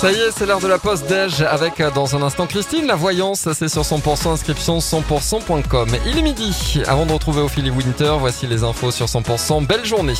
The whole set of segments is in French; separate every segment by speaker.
Speaker 1: Ça y est, c'est l'heure de la pause déj avec euh, dans un instant Christine. La voyance, c'est sur 100% inscription 100%.com. Il est midi. Avant de retrouver Ophélie Winter, voici les infos sur 100%. Belle journée.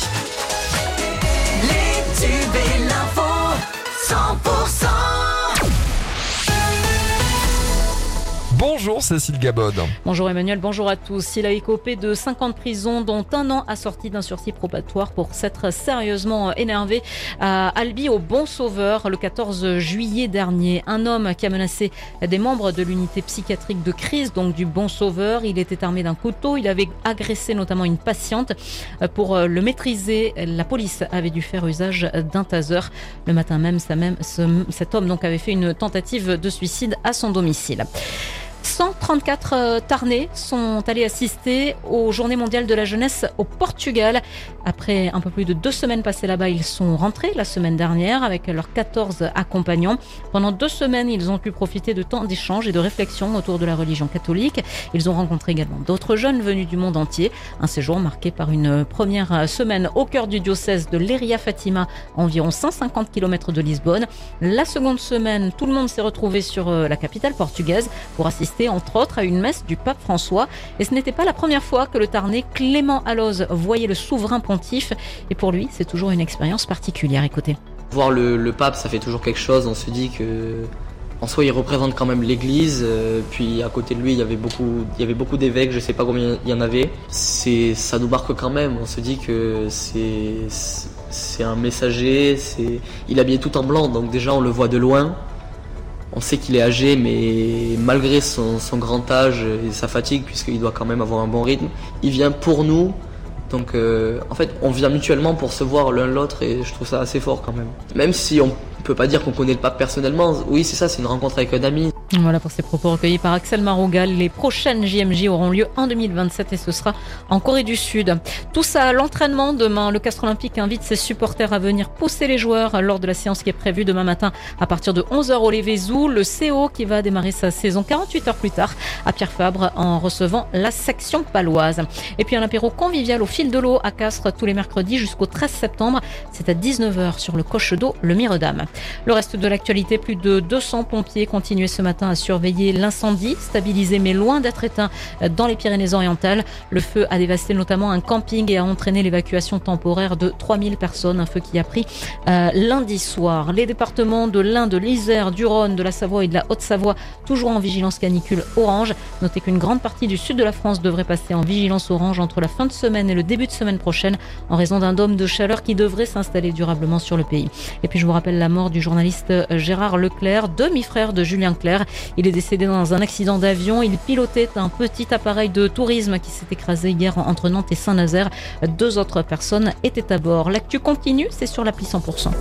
Speaker 1: Bonjour Cécile Gabod.
Speaker 2: Bonjour Emmanuel, bonjour à tous. Il a écopé de 5 ans de prison, dont un an assorti d'un sursis probatoire pour s'être sérieusement énervé à Albi au Bon Sauveur le 14 juillet dernier. Un homme qui a menacé des membres de l'unité psychiatrique de crise, donc du Bon Sauveur. Il était armé d'un couteau. Il avait agressé notamment une patiente. Pour le maîtriser, la police avait dû faire usage d'un taser. Le matin même, cet homme donc avait fait une tentative de suicide à son domicile. 134 euh, Tarnais sont allés assister aux Journées mondiales de la jeunesse au Portugal. Après un peu plus de deux semaines passées là-bas, ils sont rentrés la semaine dernière avec leurs 14 accompagnants. Pendant deux semaines, ils ont pu profiter de temps d'échange et de réflexion autour de la religion catholique. Ils ont rencontré également d'autres jeunes venus du monde entier. Un séjour marqué par une première semaine au cœur du diocèse de Leria Fatima, environ 150 km de Lisbonne. La seconde semaine, tout le monde s'est retrouvé sur euh, la capitale portugaise pour assister entre autres à une messe du pape François. Et ce n'était pas la première fois que le Tarnais Clément Alloz voyait le souverain pontife. Et pour lui, c'est toujours une expérience particulière. Écoutez.
Speaker 3: Voir le, pape, ça fait toujours quelque chose. On se dit que, en soi, il représente quand même l'Église. euh, puis à côté de lui, il y avait beaucoup, il y avait beaucoup d'évêques. Je sais pas combien il y en avait. C'est, ça nous marque quand même. On se dit que c'est, c'est un messager. C'est, il habillé tout en blanc, donc déjà on le voit de loin. On sait qu'il est âgé, mais malgré son, grand âge et sa fatigue, puisqu'il doit quand même avoir un bon rythme, il vient pour nous. Donc euh, en fait, on vient mutuellement pour se voir l'un l'autre et je trouve ça assez fort quand même. Même si on peut pas dire qu'on connaît le pape personnellement, oui c'est ça, c'est une rencontre avec un ami.
Speaker 2: Voilà pour ces propos recueillis par Axel Marougal. Les prochaines JMJ auront lieu en 2027 et ce sera en Corée du Sud. Tout ça à l'entraînement demain. Le Castre Olympique invite ses supporters à venir pousser les joueurs lors de la séance qui est prévue demain matin à partir de 11h au Lévézou. Le CO qui va démarrer sa saison 48 heures plus tard à Pierre Fabre en recevant la section paloise. Et puis un apéro convivial au fil de l'eau à Castres tous les mercredis jusqu'au 13 septembre. C'est à 19h sur le coche d'eau Le Miredam. Le reste de l'actualité, plus de 200 pompiers continuaient ce matin à surveiller l'incendie, stabilisé mais loin d'être éteint dans les Pyrénées-Orientales. Le feu a dévasté notamment un camping et a entraîné l'évacuation temporaire de 3000 personnes, un feu qui a pris euh, lundi soir. Les départements de l'Ain, de l'Isère, du Rhône, de la Savoie et de la Haute-Savoie, toujours en vigilance canicule orange. Notez qu'une grande partie du sud de la France devrait passer en vigilance orange entre la fin de semaine et le début de semaine prochaine en raison d'un dôme de chaleur qui devrait s'installer durablement sur le pays. Et puis je vous rappelle la mort du journaliste Gérard Leclerc, demi-frère de Julien Clerc. Il est décédé dans un accident d'avion. Il pilotait un petit appareil de tourisme qui s'est écrasé hier entre Nantes et Saint-Nazaire. Deux autres personnes étaient à bord. L'actu continue, c'est sur l'appli 100%.